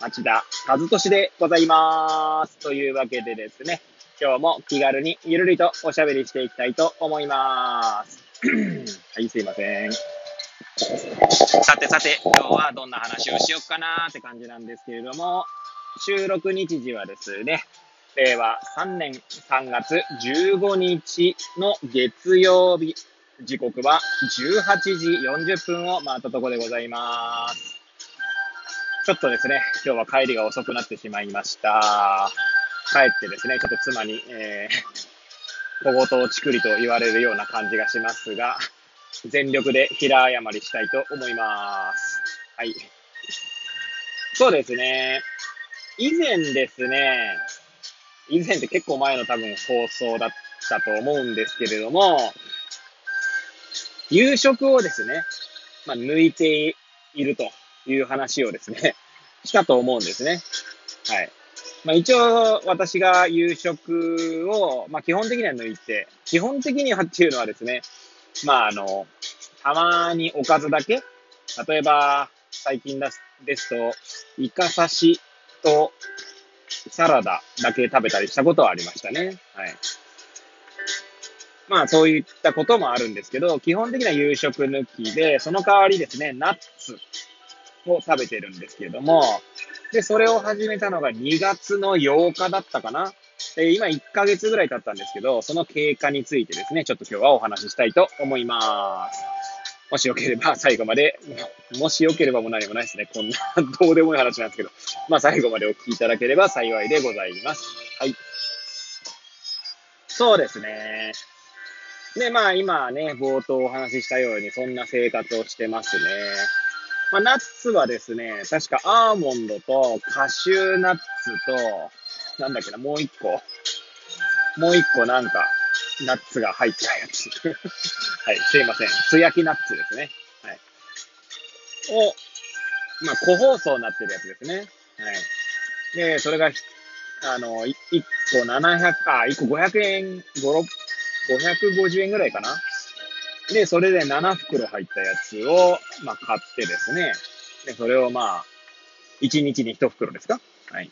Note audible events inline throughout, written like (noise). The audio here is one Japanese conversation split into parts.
町田和俊でございます。というわけでですね、今日も気軽にゆるりとおしゃべりしていきたいと思います。(clears throat) はい、すいません。さてさて、今日はどんな話をしよっかなーって感じなんですけれども、収録日時はですね、令和3年3月15日の月曜日時刻は18時40分を回ったところでございます。ちょっとですね、今日は帰りが遅くなってしまいました。帰ってですね、ちょっと妻に、えー、(laughs) 小言をちくりと言われるような感じがしますが、全力で平謝りしたいと思います。はい。そうですね。以前ですね、以前って結構前の多分放送だったと思うんですけれども、夕食をですね、まあ、抜いているという話をですね、(laughs) したと思うんですね。はい。まあ、一応、私が夕食を、まあ、基本的には抜いて、基本的にはっていうのはですね、まあ、あの、たまにおかずだけ、例えば、最近ですと、イカ刺しとサラダだけ食べたりしたことはありましたね。はい。まあそういったこともあるんですけど、基本的な夕食抜きで、その代わりですね、ナッツを食べてるんですけれども、で、それを始めたのが2月の8日だったかな。で今1ヶ月ぐらい経ったんですけど、その経過についてですね、ちょっと今日はお話ししたいと思います。もしよければ最後まで、もしよければも何もないですね。こんなどうでもいい話なんですけど、まあ最後までお聞きいただければ幸いでございます。はい。そうですね。で、まあ今ね、冒頭お話ししたように、そんな生活をしてますね。まあ、ナッツはですね、確かアーモンドとカシューナッツと、なんだっけな、もう一個。もう一個なんか、ナッツが入ったやつ。(laughs) はい、すいません。素焼きナッツですね。はい。を、まあ、個包装になってるやつですね。はい。で、それが、あの、1個700、あ、1個500円、5、6、550円ぐらいかな。で、それで7袋入ったやつを、まあ、買ってですね。で、それをまあ、1日に1袋ですか？はい。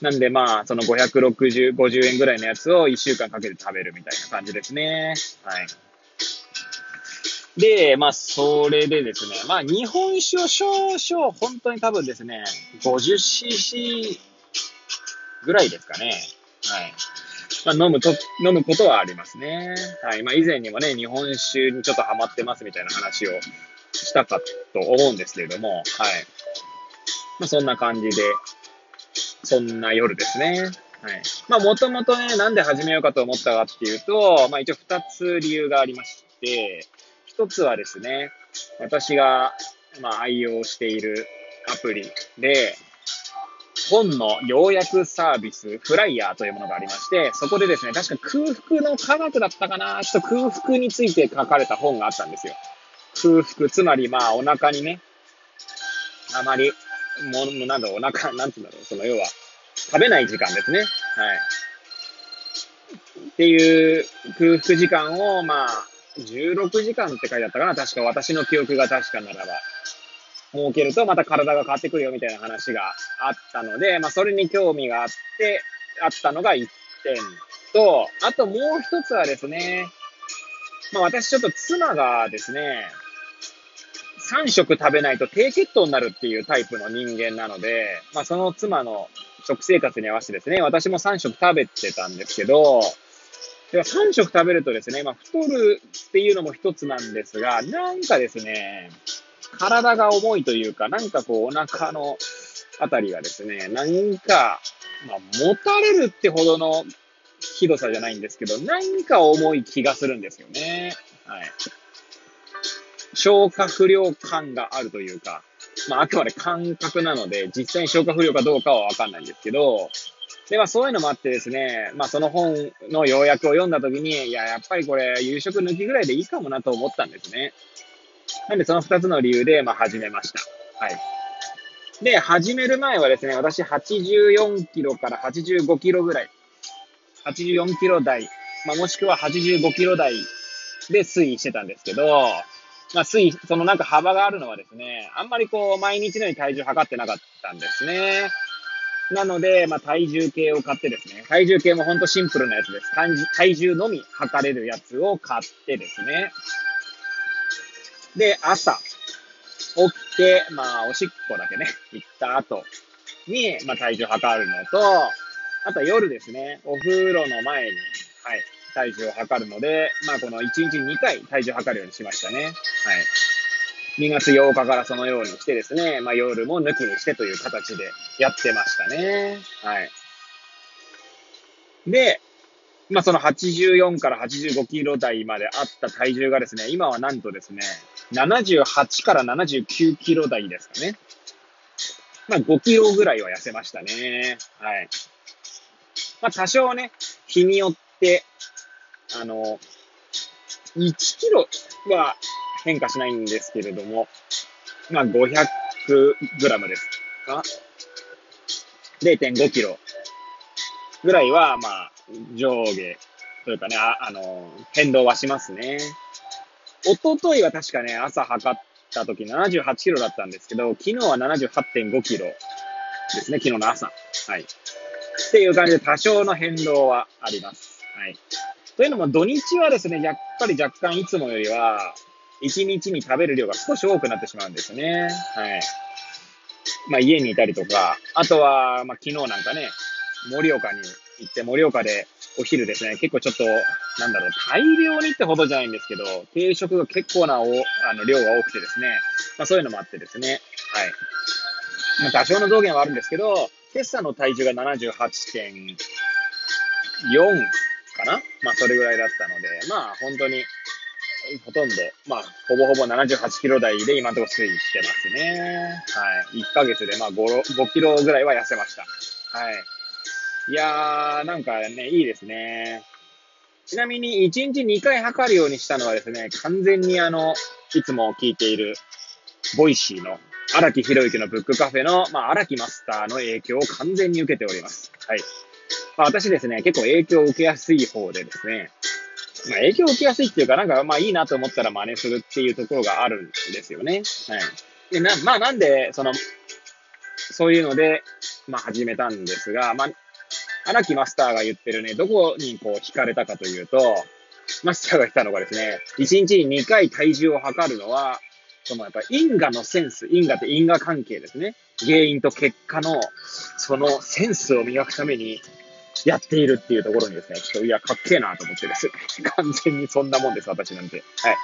なんでまあ、その560、50円ぐらいのやつを1週間かけて食べるみたいな感じですね。はい。で、まあ、それでですね、まあ、日本酒を少々、本当に多分ですね、50cc ぐらいですかね。はい。まあ、飲むと、飲むことはありますね。はい。まあ、以前にもね、日本酒にちょっとハマってますみたいな話をしたかと思うんですけれども、はい。まあ、そんな感じで、そんな夜ですね。はい。まあ、もともとね、なんで始めようかと思ったかっていうと、まあ、一応二つ理由がありまして、一つはですね、私が、まあ、愛用しているアプリで、本の要約サービス、フライヤーというものがありまして、そこでですね、確か空腹の科学だったかなちょっと空腹について書かれた本があったんですよ。空腹、つまりまあお腹にね、あまり、もう、なんだ、お腹、なんて言うんだろう、その要は、食べない時間ですね。はい。っていう空腹時間を、まあ、16時間って書いてあったかな確か私の記憶が確かならば。設けるとまた体が変わってくるよみたいな話があったので、まあ、それに興味があって、あったのが1点と、あともう一つはですね、まあ、私ちょっと妻がですね、3食食べないと低血糖になるっていうタイプの人間なので、まあ、その妻の食生活に合わせてですね、私も3食食べてたんですけど、では3食食べるとですね、まあ、太るっていうのも一つなんですが、なんかですね、体が重いというか、なんかこう、お腹のあたりがですね、なんか、まあ、持たれるってほどのひどさじゃないんですけど、何か重い気がするんですよね。はい。消化不良感があるというか、まあ、あくまで感覚なので、実際に消化不良かどうかはわかんないんですけど、で、まあそういうのもあってですね、まあその本の要約を読んだときに、いや、やっぱりこれ夕食抜きぐらいでいいかもなと思ったんですね。なんでその二つの理由で、まあ始めました。はい。で、始める前はですね、私84キロから85キロぐらい、84キロ台、まあもしくは85キロ台で推移してたんですけど、まあ推移、そのなんか幅があるのはですね、あんまりこう毎日のように体重測ってなかったんですね。なので、まあ、体重計を買ってですね、体重計もほんとシンプルなやつです。体重のみ測れるやつを買ってですね。で、朝、起きて、まあ、おしっこだけね、行った後に、まあ、体重測るのと、あとは夜ですね、お風呂の前に、はい、体重を測るので、まあ、この1日2回体重測るようにしましたね。はい。2月8日からそのようにしてですね、まあ、夜も抜きにしてという形でやってましたね。はい。で、まあ、その84から85キロ台まであった体重がですね、今はなんとですね、78から79キロ台ですかね。まあ、5キロぐらいは痩せましたね。はい。まあ、多少ね、日によって、あの、1キロは変化しないんですけれども、まあ、500グラムですか ?0.5 キロぐらいは、まあ、上下というかね、ああの、変動はしますね。おとといは確かね、朝測った時78キロだったんですけど、昨日は78.5キロですね、昨日の朝。はい。っていう感じで多少の変動はあります。はい。というのも土日はですね、やっぱり若干いつもよりは、1日に食べる量が少し多くなってしまうんですね。はい。まあ家にいたりとか、あとは、まあ昨日なんかね、盛岡に行って、盛岡でお昼ですね、結構ちょっと、なんだろう、大量にってほどじゃないんですけど、定食が結構なおあの量が多くてですね、まあそういうのもあってですね、はい。まあ多少の増減はあるんですけど、今朝の体重が78.4かな？まあそれぐらいだったので、まあ本当にほとんど、まあ、ほぼほぼ78キロ台で今のところ推移してますね。はい。1ヶ月でまあ 5, 5キロぐらいは痩せました。はい。いやー、なんかね、いいですね。ちなみに、1日2回測るようにしたのはですね、完全にあの、いつも聞いている、 Voicy の荒木博之のブックカフェの、まあ、荒木マスターの影響を完全に受けております。はい。まあ、私ですね、結構影響を受けやすい方でですね、まあ、影響を受けやすいっていうか、なんか、まあいいなと思ったら真似するっていうところがあるんですよね。はい。で、な、まあなんで、その、そういうので、まあ始めたんですが、まあ、荒木マスターが言ってるね、どこにこう惹かれたかというと、マスターが言ったのがですね、1日に2回体重を測るのは、そのやっぱ因果のセンス、因果って因果関係ですね。原因と結果の、そのセンスを磨くために、やっているっていうところにですね、ちょっと、いや、かっけえなと思ってです。(laughs) 完全にそんなもんです、私なんて。はい。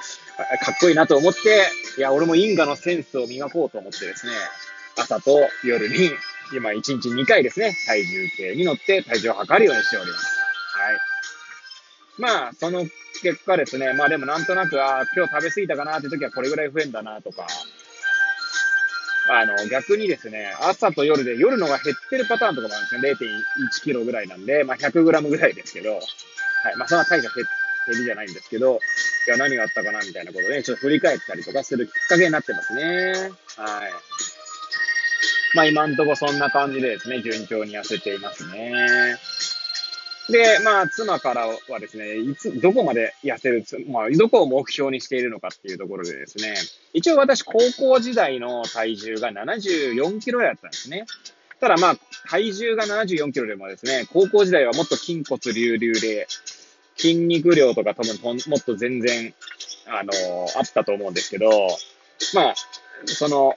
かっこいいなと思って、いや、俺も因果のセンスを磨こうと思ってですね、朝と夜に、今1日2回ですね、体重計に乗って体重を測るようにしております。はい。まあ、その結果ですね、まあでもなんとなく、あ今日食べ過ぎたかなって時はこれぐらい増えんだなとか、あの、逆にですね、朝と夜で、夜のが減ってるパターンとかもあるんですね。0.1キロぐらいなんで、まあ、100グラムぐらいですけど、はい。まあ、そんな大した減りじゃないんですけど、いや、何があったかなみたいなことで、ちょっと振り返ったりとかするきっかけになってますね。はい。まあ、今んとこそんな感じでですね、順調に痩せていますね。で、まあ、妻からはですね、いつ、どこまで痩せるつ、まあ、どこを目標にしているのかっていうところでですね、一応私、高校時代の体重が74キロやったんですね。ただまあ、体重が74キロでもですね、高校時代はもっと筋骨隆々で、筋肉量とか多分もっと全然、あのー、あったと思うんですけど、まあ、その、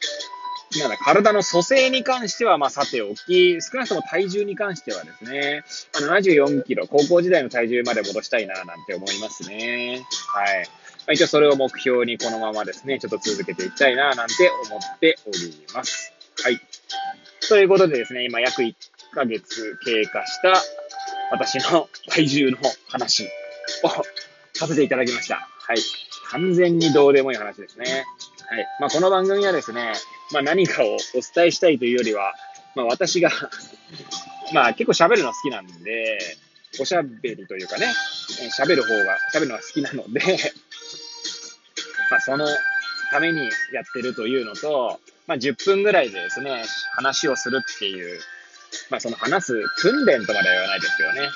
なんだ、体の組成に関しては、まあ、さておき、少なくとも体重に関してはですね、74キロ、高校時代の体重まで戻したいな、なんて思いますね。はい。まあ、一応それを目標にこのままですね、ちょっと続けていきたいな、なんて思っております。はい。ということでですね、今約1ヶ月経過した私の体重の話をさせていただきました。はい。完全にどうでもいい話ですね。はい。まあ、この番組はですね、まあ何かをお伝えしたいというよりは、まあ私が (laughs) まあ結構喋るの好きなんで、おしゃべりというかね、喋る方が、喋るのが好きなので (laughs) まあそのためにやってるというのと、まあ10分ぐらいでですね、話をするっていう、まあその話す訓練とまでは言わないですけどね、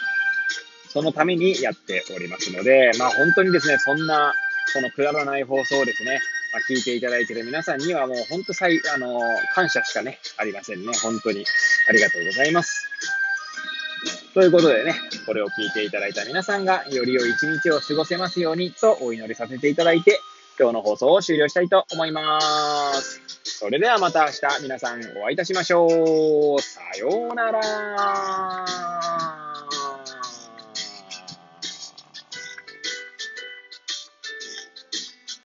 そのためにやっておりますので、まあ本当にですね、そんな、このくだらない放送ですね、聞いていただいている皆さんにはもう本当さい、あの、感謝しかね、ありませんね。本当に。ありがとうございます。ということでね、これを聞いていただいた皆さんが、より良い一日を過ごせますようにとお祈りさせていただいて、今日の放送を終了したいと思います。それではまた明日皆さんお会いいたしましょう。さようなら。